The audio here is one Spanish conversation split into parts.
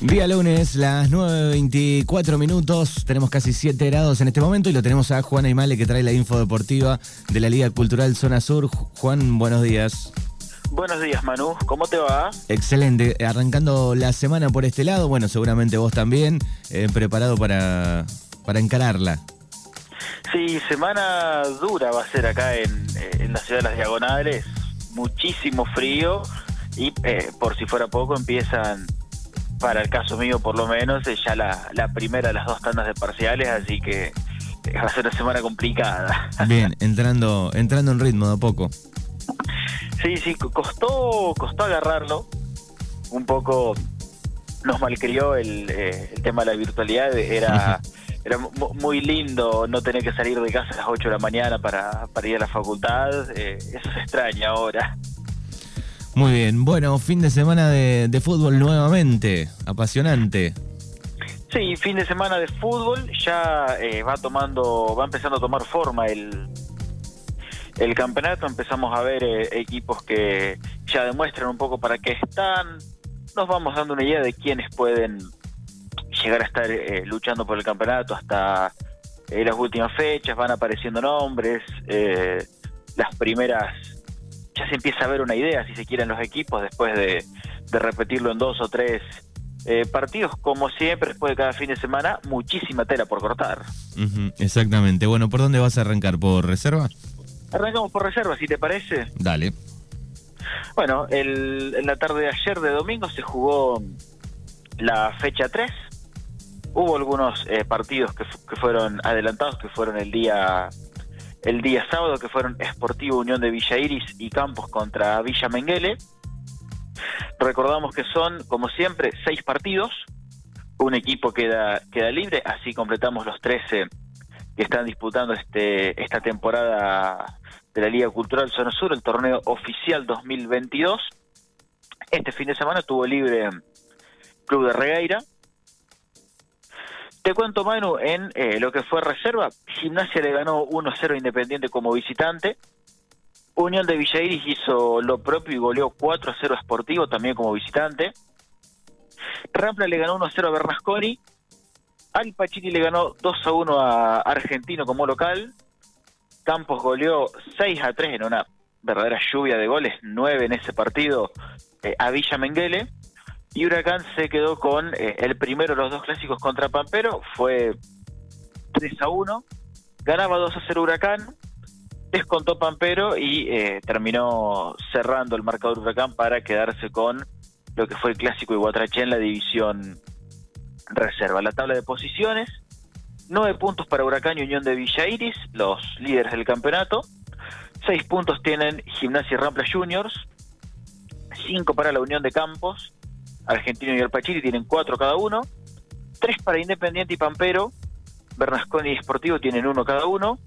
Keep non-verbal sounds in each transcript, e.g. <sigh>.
Día lunes, las 9.24 minutos, tenemos casi 7 grados en este momento y lo tenemos a Juan Aymale que trae la info deportiva de la Liga Cultural Zona Sur. Juan, buenos días. Buenos días Manu, ¿cómo te va? Excelente, arrancando la semana por este lado, bueno, seguramente vos también, eh, preparado para, para encararla. Sí, semana dura va a ser acá en, eh, en la ciudad de las Diagonales, muchísimo frío y eh, por si fuera poco empiezan, para el caso mío por lo menos, eh, ya la, la primera de las dos tandas de parciales, así que va a ser una semana complicada. Bien, entrando, entrando en ritmo de a poco. Sí, sí, co- costó, costó agarrarlo. Un poco nos malcrió el, eh, el tema de la virtualidad. Era, <laughs> era mu- muy lindo no tener que salir de casa a las 8 de la mañana para, para ir a la facultad. Eh, eso se extraña ahora. Muy bien, bueno, fin de semana de, de fútbol nuevamente, apasionante. Sí, fin de semana de fútbol. Ya eh, va tomando, va empezando a tomar forma el, el campeonato. Empezamos a ver eh, equipos que ya demuestran un poco para qué están. Nos vamos dando una idea de quiénes pueden llegar a estar eh, luchando por el campeonato hasta eh, las últimas fechas. Van apareciendo nombres. eh, las primeras. Ya se empieza a ver una idea, si se quieren, los equipos después de, de repetirlo en dos o tres eh, partidos. Como siempre, después de cada fin de semana, muchísima tela por cortar. Exactamente. Bueno, ¿por dónde vas a arrancar? ¿Por reserva? Arrancamos por reserva, si te parece. Dale. Bueno, el- en la tarde de ayer de domingo se jugó la fecha 3. Hubo algunos eh, partidos que fueron adelantados, que fueron el día el día sábado, que fueron Esportivo Unión de Villa Iris y Campos contra Villa Menguele. Recordamos que son, como siempre, seis partidos. Un equipo queda, queda libre, así completamos los 13 que están disputando este, esta temporada de la Liga Cultural Zona Sur, el torneo oficial 2022. Este fin de semana tuvo libre Club de Regueira. Te cuento, Manu, en eh, lo que fue reserva, Gimnasia le ganó 1-0 a Independiente como visitante. Unión de Villairis hizo lo propio y goleó 4-0 a Sportivo también como visitante. Rampla le ganó 1-0 a Bernasconi. Al Pachini le ganó 2-1 a Argentino como local. Campos goleó 6 a 3 en una verdadera lluvia de goles, 9 en ese partido eh, a Villa Menguele. Y Huracán se quedó con eh, el primero de los dos clásicos contra Pampero, fue 3 a 1. Ganaba 2 a 0 Huracán, descontó Pampero y eh, terminó cerrando el marcador Huracán para quedarse con lo que fue el clásico de Guatraché en la división reserva. La tabla de posiciones, 9 puntos para Huracán y Unión de Villa Iris, los líderes del campeonato. 6 puntos tienen Gimnasia y Rampla Juniors. 5 para la Unión de Campos. Argentino y el Pachiri tienen 4 cada uno. 3 para Independiente y Pampero. Bernasconi y Sportivo tienen 1 cada uno.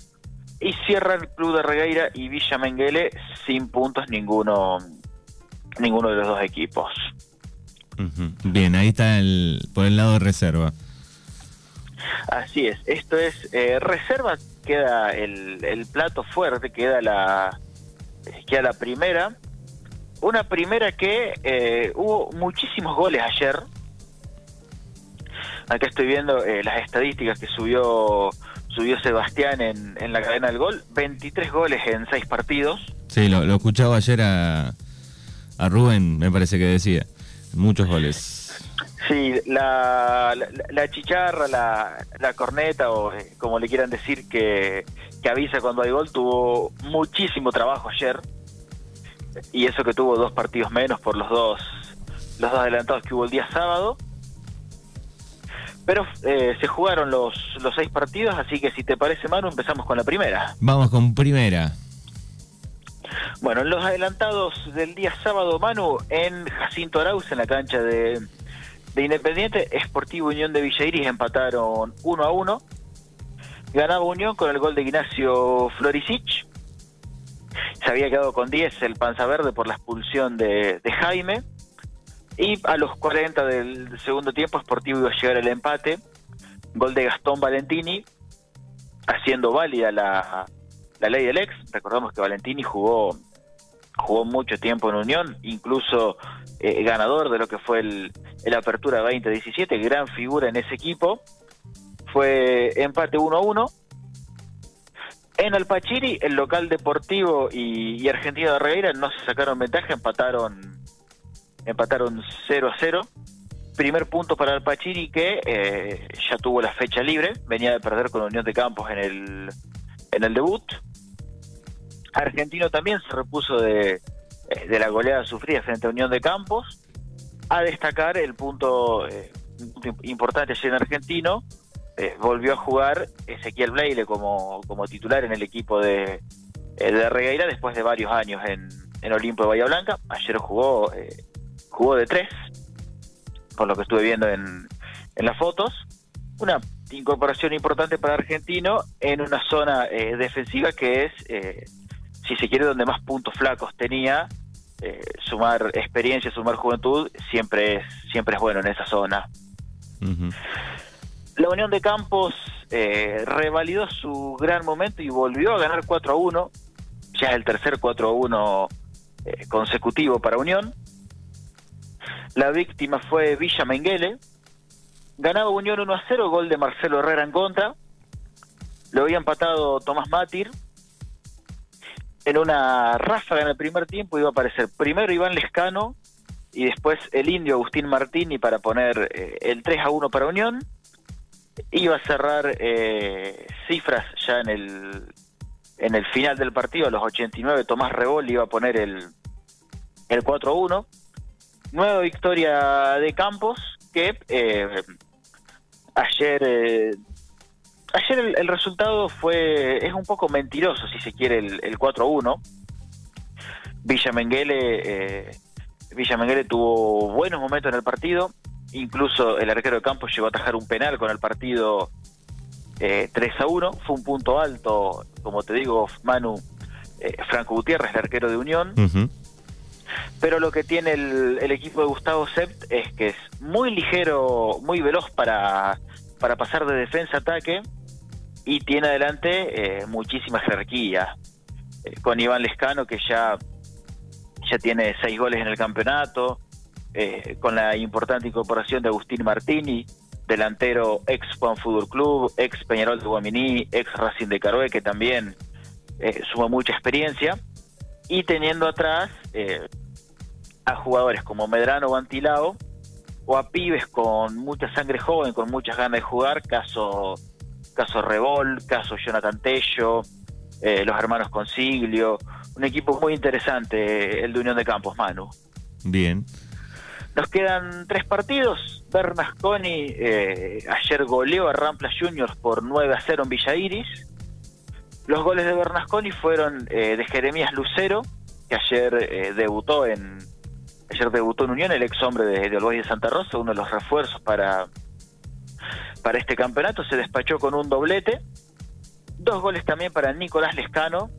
Y cierran Club de Regueira y Villa Menguele sin puntos ninguno, ninguno de los dos equipos. Bien, ahí está el, por el lado de reserva. Así es, esto es eh, reserva, queda el, el plato fuerte, queda la, queda la primera. Una primera que eh, hubo muchísimos goles ayer. Acá estoy viendo eh, las estadísticas que subió subió Sebastián en, en la cadena del gol. 23 goles en 6 partidos. Sí, lo, lo escuchaba ayer a, a Rubén, me parece que decía. Muchos goles. Sí, la, la, la chicharra, la, la corneta, o eh, como le quieran decir, que, que avisa cuando hay gol, tuvo muchísimo trabajo ayer. Y eso que tuvo dos partidos menos por los dos, los dos adelantados que hubo el día sábado. Pero eh, se jugaron los, los seis partidos, así que si te parece, Manu, empezamos con la primera. Vamos con primera. Bueno, en los adelantados del día sábado, Manu, en Jacinto Arauz, en la cancha de, de Independiente, Esportivo Unión de Villairis empataron 1 a 1. Ganaba Unión con el gol de Ignacio Floricic. Se había quedado con 10 el Panza Verde por la expulsión de, Jaime. Y a los 40 del segundo tiempo, Sportivo iba a llegar al empate. Gol de Gastón Valentini, haciendo válida la, la ley del ex. Recordamos que Valentini jugó jugó mucho tiempo en Unión, incluso eh, ganador de lo que fue el, el Apertura 2017, gran figura en ese equipo. Fue empate 1 a 1. En Alpachiri, el local deportivo y, Argentina de Regueira no se sacaron ventaja, empataron empataron 0 a 0. Primer punto para Alpachiri que eh, ya tuvo la fecha libre, venía de perder con Unión de Campos en el, en el debut. Argentino también se repuso de, eh, de la goleada sufrida frente a Unión de Campos. A destacar el punto, eh, importante ayer en Argentino, eh, volvió a jugar Ezequiel Bleile como, como titular en el equipo de, eh, de Regueira después de varios años en, en Olimpo de Bahía Blanca. Ayer jugó, eh, jugó de tres, por lo que estuve viendo en, en las fotos. Una incorporación importante para Argentino en una zona eh, defensiva que es, eh, si se quiere, donde más puntos flacos tenía. Eh, sumar experiencia, sumar juventud, siempre es, siempre es bueno en esa zona. Ujú. La Unión de Campos eh, revalidó su gran momento y volvió a ganar 4 a 1. Ya el tercer 4 a 1 eh, consecutivo para Unión. La víctima fue Villa Menguele. Ganaba Unión 1 a 0, gol de Marcelo Herrera en contra. Lo había empatado Tomás Matir. En una ráfaga en el primer tiempo iba a aparecer primero Iván Lescano y después el indio Agustín Martini para poner eh, el 3 a 1 para Unión. Iba a cerrar eh, cifras ya en el, en el final del partido, a los 89, Tomás Rebol iba a poner el, el 4 a 1. Nueva victoria de Campos que eh, ayer eh, ayer el, resultado fue es un poco mentiroso si se quiere el, el 4 a 1 Villa eh, tuvo buenos momentos en el partido incluso el arquero de Campos llegó a atajar un penal con el partido eh, 3 a 1 fue un punto alto como te digo Manu eh, Franco Gutiérrez el arquero de Unión. Pero lo que tiene el, el equipo de Gustavo Sept es que es muy ligero, muy veloz para, para pasar de defensa a ataque y tiene adelante eh, muchísima jerarquía. Eh, con Iván Lescano, que ya, ya tiene seis goles en el campeonato, eh, con la importante incorporación de Agustín Martini, delantero ex Juan Fútbol Club, ex Peñarol de Guaminí, ex Racing de Caroe, que también eh, suma mucha experiencia, y teniendo atrás eh, a jugadores como Medrano o Antilao, o a pibes con mucha sangre joven, con muchas ganas de jugar, caso, caso Rebol, caso Jonathan Tello, eh, los hermanos Consiglio, un equipo muy interesante, el de Unión de Campos, Manu. Bien. Nos quedan tres partidos. Bernasconi eh, ayer goleó a Rampla Juniors por 9 a 0 en Villa Iris. Los goles de Bernasconi fueron eh, de Jeremías Lucero, que ayer eh, debutó en ayer debutó en Unión, el ex hombre de, de de Santa Rosa, uno de los refuerzos para, para este campeonato. Se despachó con un doblete. Dos goles también para Nicolás Lescano.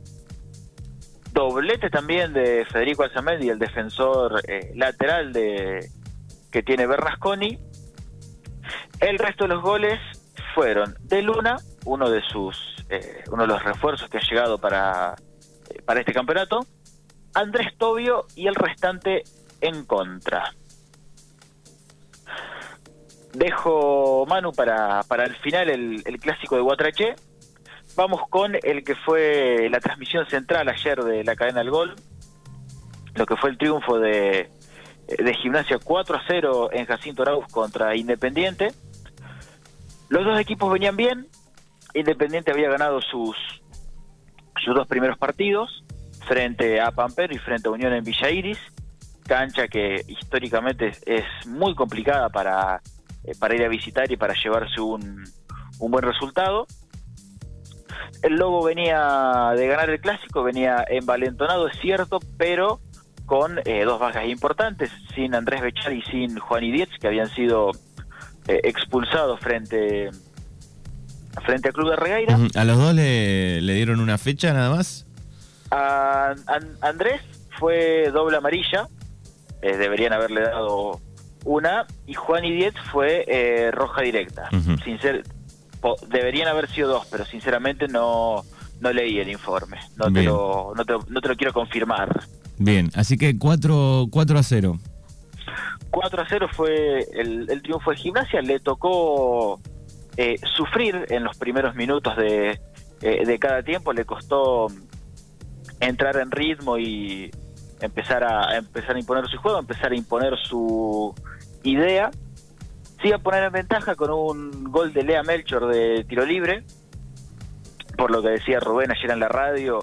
Doblete también de Federico Alzamendi, el defensor eh, lateral de que tiene Bernasconi. El resto de los goles fueron de Luna, uno de sus eh, uno de los refuerzos que ha llegado para, eh, para este campeonato, Andrés Tobio y el restante en contra. Dejo Manu para, para el final el, el clásico de Guatraché. Vamos con el que fue la transmisión central ayer de la cadena del gol, lo que fue el triunfo de, de Gimnasia 4 a 0 en Jacinto Arauz contra Independiente. Los dos equipos venían bien, Independiente había ganado sus, sus dos primeros partidos frente a Pampero y frente a Unión en Villa Iris, cancha que históricamente es, es muy complicada para, eh, para ir a visitar y para llevarse un, un buen resultado. El Lobo venía de ganar el clásico, venía envalentonado, es cierto, pero con eh, dos bajas importantes, sin Andrés Bechar y sin Juan Idiez, que habían sido eh, expulsados frente, frente al Club de Regueira. Ujú. ¿A los dos le, le dieron una fecha nada más? A An- Andrés fue doble amarilla, eh, deberían haberle dado una, y Juan Idiez fue eh, roja directa. Ujú. Sincer- po- deberían haber sido dos, pero sinceramente no, no leí el informe, no te, lo, no, te, no te lo quiero confirmar. Bien, así que 4, 4 a 0. 4 a 0 fue el, triunfo de gimnasia, le tocó eh, sufrir en los primeros minutos de, eh, de cada tiempo, le costó entrar en ritmo y empezar a, empezar a imponer su juego, empezar a imponer su idea. Se iba a poner en ventaja con un gol de Lea Melchor de tiro libre, por lo que decía Rubén ayer en la radio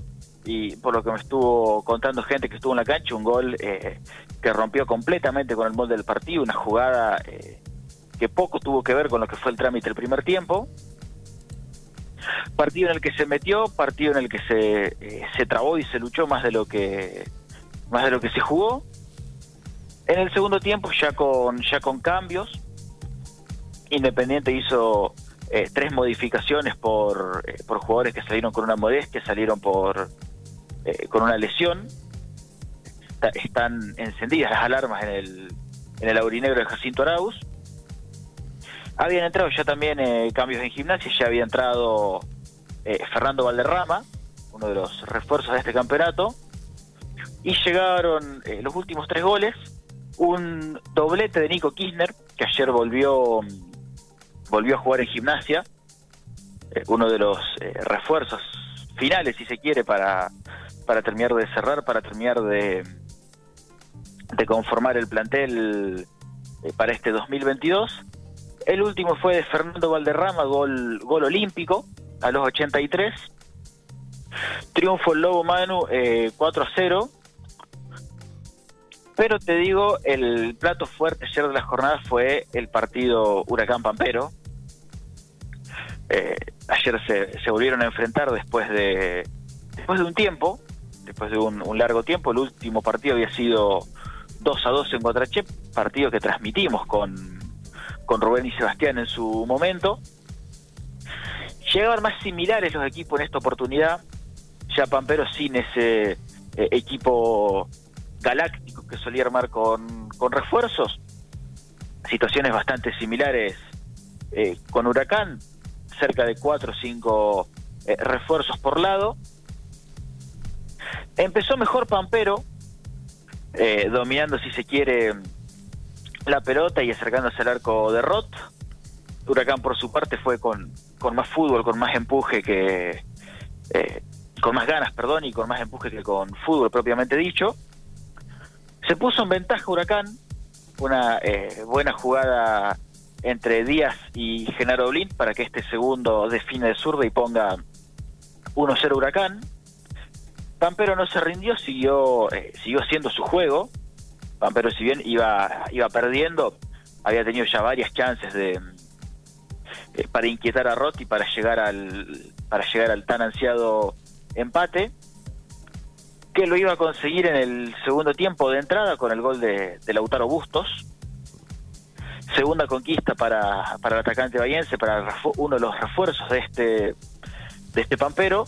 y por lo que me estuvo contando gente que estuvo en la cancha, un gol eh, que rompió completamente con el molde del partido, una jugada eh, que poco tuvo que ver con lo que fue el trámite del primer tiempo. Partido en el que se metió, partido en el que se, eh, se trabó y se luchó más de lo que más de lo que se jugó. En el segundo tiempo ya con ya con cambios, Independiente hizo tres modificaciones por, por jugadores que salieron con una modestia, salieron por con una lesión están encendidas las alarmas en el, en el aurinegro de Jacinto Arauz. Habían entrado ya también eh, cambios en gimnasia, ya había entrado eh, Fernando Valderrama, uno de los refuerzos de este campeonato, y llegaron eh, los últimos tres goles, un doblete de Nico Kirchner, que ayer volvió, volvió a jugar en gimnasia, uno de los refuerzos finales, si se quiere, para, para terminar de cerrar, para terminar de, de conformar el plantel eh, para este 2022. El último fue de Fernando Valderrama, gol, gol olímpico a los 83. Triunfo el Lobo Manu 4 eh, a 0. Pero te digo, el plato fuerte ayer de la jornada fue el partido Huracán Pampero. Eh, ayer se, volvieron a enfrentar después de después de un tiempo, después de un, un largo tiempo. El último partido había sido 2 a 2 en Guatrache, partido que transmitimos con, con Rubén y Sebastián en su momento. Llegaban más similares los equipos en esta oportunidad, ya Pampero sin ese eh, equipo galáctico que solía armar con, con refuerzos, situaciones bastante similares eh, con Huracán, cerca de 4 o 5 eh, refuerzos por lado. Empezó mejor Pampero, eh, dominando, si se quiere, la pelota y acercándose al arco de Roth. Huracán, por su parte, fue con, con más fútbol, con más empuje que. Eh, con más ganas, perdón, y con más empuje que con fútbol propiamente dicho. Se puso en ventaja Huracán, una buena jugada entre Díaz y Genaro Blin para que este segundo define de zurda y ponga 1-0 Huracán. Pampero no se rindió, siguió, eh, siguió haciendo su juego. Pampero, si bien iba, iba perdiendo, había tenido ya varias chances de eh, para inquietar a Rotti para llegar al para llegar al tan ansiado empate que lo iba a conseguir en el segundo tiempo de entrada con el gol de, Lautaro Bustos segunda conquista para, para el atacante bayense para uno de los refuerzos de este de este Pampero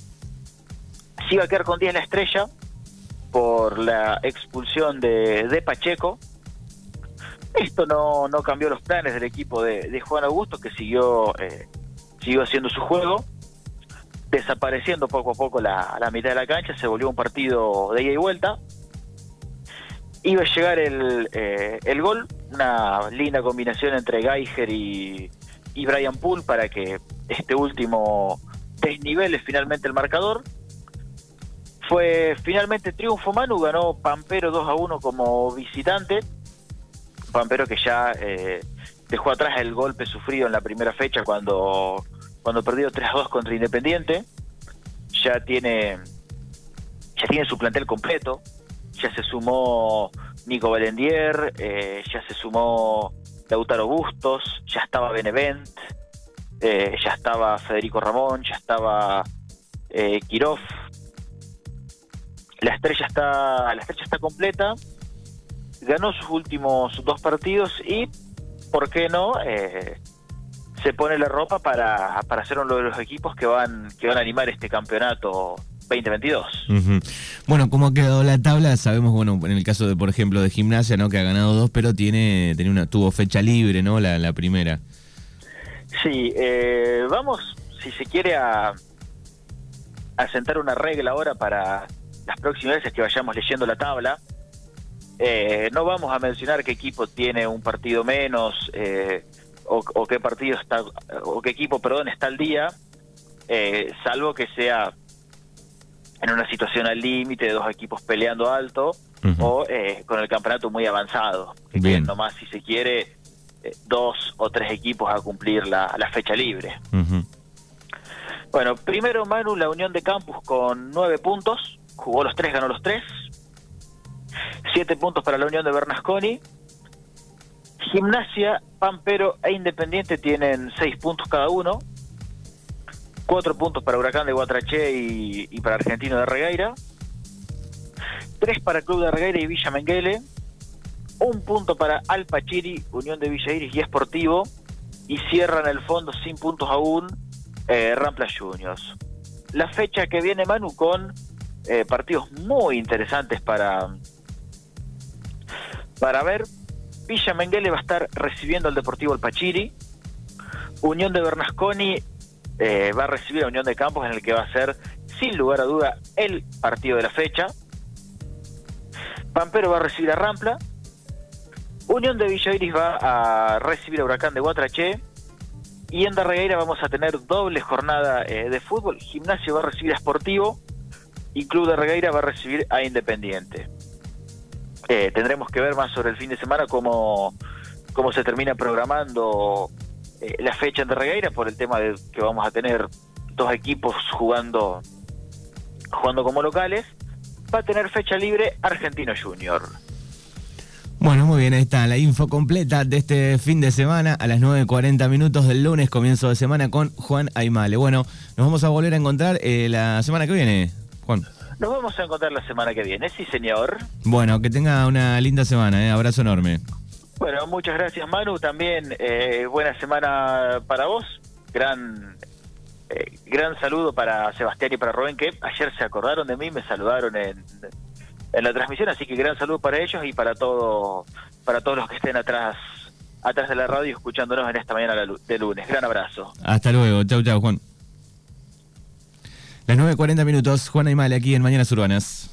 se iba a quedar con 10 la estrella por la expulsión de, de Pacheco. Esto no, no, cambió los planes del equipo de, Juan Augusto, que siguió, eh, siguió haciendo su juego, desapareciendo poco a poco la, la, mitad de la cancha, se volvió un partido de ida y vuelta. Iba a llegar el, eh, el gol, una linda combinación entre Geiger y, y Brian Poole para que este último desnivele finalmente el marcador fue finalmente triunfo Manu, ganó Pampero 2 a 1 como visitante. Pampero que ya eh, dejó atrás el golpe sufrido en la primera fecha cuando, cuando perdió 3 a 2 contra Independiente. Ya tiene, ya tiene su plantel completo. Ya se sumó Nico Valendier, eh, ya se sumó Lautaro Bustos, ya estaba Benevent, eh, ya estaba Federico Ramón, ya estaba eh, Kirov, la estrella está, la estrella está completa, ganó sus últimos dos partidos y, ¿por qué no? Eh, se pone la ropa para, para ser uno de los equipos que van, que van a animar este campeonato 2022. Bueno, como ha quedado la tabla, sabemos, bueno, en el caso de, por ejemplo, de gimnasia, ¿no? Que ha ganado dos, pero tiene, tiene una, tuvo fecha libre, ¿no? La, la primera. Sí, eh, vamos, si se quiere, a, a sentar una regla ahora para las próximas veces que vayamos leyendo la tabla, eh, no vamos a mencionar qué equipo tiene un partido menos eh, o, qué partido está o qué equipo, perdón, está al día, eh, salvo que sea en una situación al límite de dos equipos peleando alto o con el campeonato muy avanzado, que Bien. nomás si se quiere dos o tres equipos a cumplir la, fecha libre. Bueno, primero Manu, la Unión de Campus con nueve puntos, jugó los tres, ganó los tres. Siete puntos para la Unión de Bernasconi. Gimnasia, Pampero e Independiente tienen seis puntos cada uno. Cuatro puntos para Huracán de Guatraché y, para Argentino de Regueira. Tres para Club de Regueira y Villa Menguele. Un punto para Alpachiri, Unión de Villa Iris y Esportivo. Y cierran el fondo sin puntos aún eh, Rampla Juniors. La fecha que viene Manu con eh, partidos muy interesantes para, para ver. Villa Menguele va a estar recibiendo al Deportivo El Pachiri. Unión de Bernasconi eh, va a recibir a Unión de Campos en el que va a ser, sin lugar a duda, el partido de la fecha. Pampero va a recibir a Rampla. Unión de Villa Iris va a recibir a Huracán de Guatraché. Y en Darregueira vamos a tener doble jornada eh, de fútbol. Gimnasio va a recibir a Sportivo y Club de Regueira va a recibir a Independiente. Eh, tendremos que ver más sobre el fin de semana cómo, cómo se termina programando eh, la fecha en de Regueira por el tema de que vamos a tener dos equipos jugando jugando como locales. Va a tener fecha libre Argentino Junior. Bueno, muy bien, ahí está la info completa de este fin de semana a las 9.40 minutos del lunes, comienzo de semana con Juan Aymale. Bueno, nos vamos a volver a encontrar eh, la semana que viene, Juan. Nos vamos a encontrar la semana que viene, sí señor. Bueno, que tenga una linda semana, ¿eh? abrazo enorme. Bueno, muchas gracias Manu, también eh, buena semana para vos, gran eh, gran saludo para Sebastián y para Rubén que ayer se acordaron de mí, me saludaron en en la transmisión, así que gran saludo para ellos y para todo, para todos los que estén atrás, atrás de la radio escuchándonos en esta mañana de lunes. Gran abrazo. Hasta luego, chau chau Juan. Las 9.40 minutos, Juan Aymale aquí en Mañanas Urbanas.